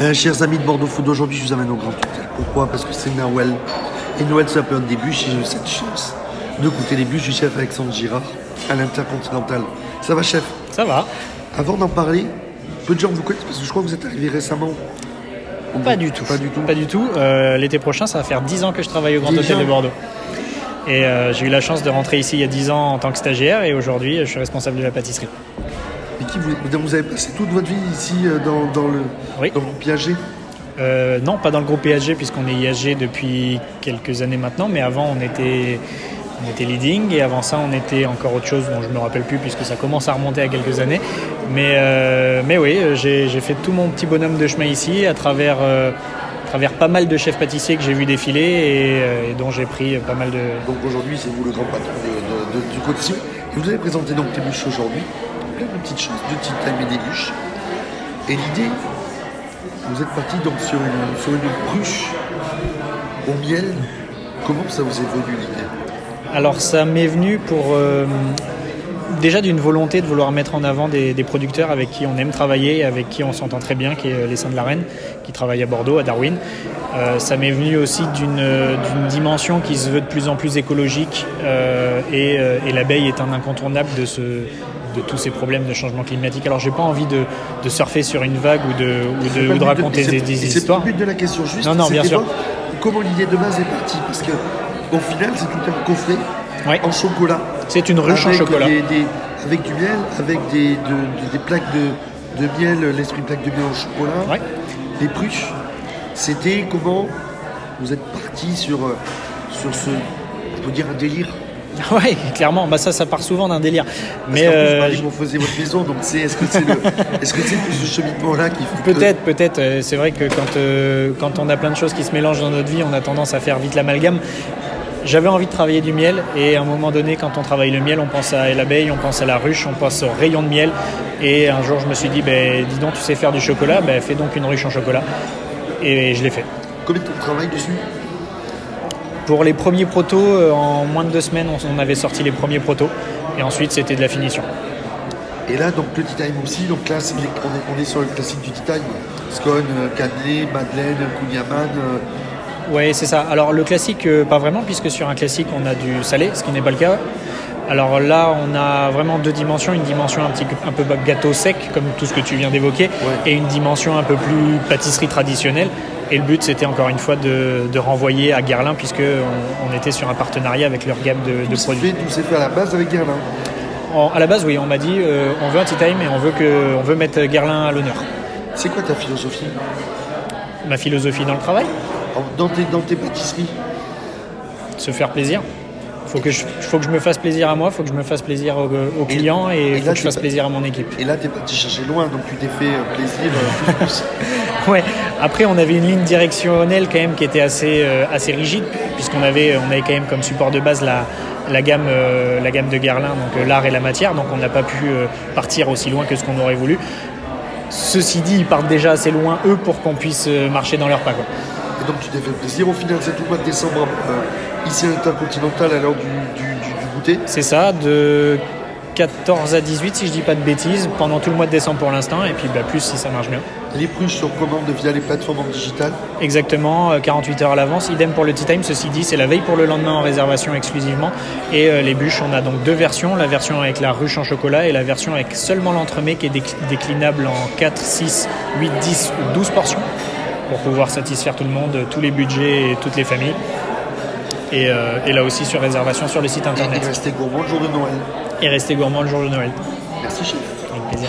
Euh, chers amis de Bordeaux Food, aujourd'hui je vous amène au Grand Hôtel. Pourquoi? Parce que c'est Noël. Et Noël c'est un peu un début et j'ai eu cette chance de goûter les bûches du chef Alexandre Girard à l'Intercontinental. Ça va chef? Ça va. Avant d'en parler, peu de gens vous connaissent parce que je crois que vous êtes arrivé récemment. Pas du tout. Pas du tout. Pas du tout. Euh, L'été prochain, ça va faire 10 ans que je travaille au Grand Déjà Hôtel de Bordeaux. Et euh, j'ai eu la chance de rentrer ici il y a 10 ans en tant que stagiaire et aujourd'hui, je suis responsable de la pâtisserie. Qui vous, vous avez passé toute votre vie ici euh, dans, dans le, Oui. dans le Piaget Euh, non, pas dans le groupe IAG puisqu'on est IAG depuis quelques années maintenant, mais avant on était, on était leading et avant ça on était encore autre chose dont je ne me rappelle plus puisque ça commence à remonter à quelques années. Mais, euh, mais oui, j'ai fait tout mon petit bonhomme de chemin ici à travers, euh, à travers pas mal de chefs pâtissiers que j'ai vu défiler et, euh, et dont j'ai pris pas mal de... Donc aujourd'hui, c'est vous le grand patron de- de- de- du quotidien. Et vous allez présenter donc les bûches aujourd'hui. Plein de petites choses, de petites tailles et des. Et l'idée, vous êtes parti donc sur une, sur une cruche au miel. Comment ça vous est venu l'idée? Alors ça m'est venu pour euh, déjà d'une volonté de vouloir mettre en avant des, producteurs avec qui on aime travailler, avec qui on s'entend très bien, qui est les Saints de la Reine, qui travaillent à Bordeaux, à Darwin. Euh, ça m'est venu aussi d'une dimension qui se veut de plus en plus écologique euh, euh, et l'abeille est un incontournable de ce de tous ces problèmes de changement climatique. Alors j'ai pas envie de, de surfer sur une vague ou de, ou ou raconter des, des c'est pas histoires. le but de la question, juste. Non, non, bien sûr. Comment l'idée de base est partie Parce que au final, c'est tout un coffret en chocolat. C'est une ruche en chocolat. des- des- avec du miel, avec des, de- de- des plaques de, de miel, l'esprit plaque de miel en chocolat. Ouais. Les pruches, c'était comment vous êtes parti sur, euh, sur ce, on peut dire un délire. Ouais, clairement. Bah ça, ça part souvent d'un délire. Parce Mais plus, euh, vous faisiez votre maison, donc c'est, est-ce que c'est le, est-ce que c'est plus ce cheminement-là qui que- Peut-être, peut-être. Euh, C'est vrai que quand, euh, quand on a plein de choses qui se mélangent dans notre vie, on a tendance à faire vite l'amalgame. J'avais envie de travailler du miel et à un moment donné, quand on travaille le miel, on pense à l'abeille, on pense à la ruche, on pense au rayon de miel. Et un jour, je me suis dit, ben, dis donc, tu sais faire du chocolat, ben, fais donc une ruche en chocolat. Et je l'ai fait. Combien de temps de travail dessus? Pour les premiers protos, euh, en moins de deux semaines, on, avait sorti les premiers protos. Et ensuite, c'était de la finition. Et là, donc le tea time aussi, donc là, c'est les- on, est, on est sur le classique du tea time. Scone, euh, cannelé, madeleine, kouign-amann, euh, Oui, c'est ça. Alors le classique, pas vraiment, puisque sur un classique, on a du salé, ce qui n'est pas le cas. Alors là, on a vraiment deux dimensions, une dimension un petit un peu gâteau sec, comme tout ce que tu viens d'évoquer, et une dimension un peu plus pâtisserie traditionnelle. Et le but, c'était encore une fois de, de renvoyer à Guerlain, puisque on, était sur un partenariat avec leur gamme de, produits. tout s'est fait à la base avec Guerlain. En- à la base, oui, on m'a dit, euh, on veut un tea time et on veut que, on veut mettre Guerlain à l'honneur. C'est quoi ta philosophie? Ma philosophie dans le travail, En- dans tes, dans tes pâtisseries se faire plaisir. Faut que je, faut que je me fasse plaisir à moi, faut que je me fasse plaisir aux, aux clients et, et faut là, que je fasse plaisir à mon équipe. Et là, t'es parti chercher loin, donc tu t'es fait euh, plaisir euh. Ouais. Après, on avait une ligne directionnelle quand même qui était assez, euh, assez rigide, puisqu'on avait, on avait quand même comme support de base la, la, gamme, euh, la gamme de Guerlain, donc l'art et la matière, donc on n'a pas pu partir aussi loin que ce qu'on aurait voulu. Ceci dit, ils partent déjà assez loin, eux, pour qu'on puisse marcher dans leur pas. Quoi. Et donc tu t'es fait plaisir. Au final, c'est tout le mois de décembre, euh, ici à l'Intercontinental, à l'heure du, du, goûter. C'est ça, de 14 à 18, si je dis pas de bêtises, pendant tout le mois de décembre pour l'instant, et puis bah, plus si ça marche bien. Les pruches sur commande via les plateformes digitales. Exactement, euh, 48 heures à l'avance. Idem pour le tea time. Ceci dit, c'est la veille pour le lendemain en réservation exclusivement. Et euh, les bûches, on a donc deux versions. La version avec la ruche en chocolat et la version avec seulement l'entremets qui est déc- déclinable en 4, 6, 8, 10 ou 12 portions pour pouvoir satisfaire tout le monde, tous les budgets et toutes les familles. Et, euh, et là aussi sur réservation sur le site Et, et internet. rester gourmand le jour de Noël. Et restez gourmand le jour de Noël. Merci chef. Avec plaisir.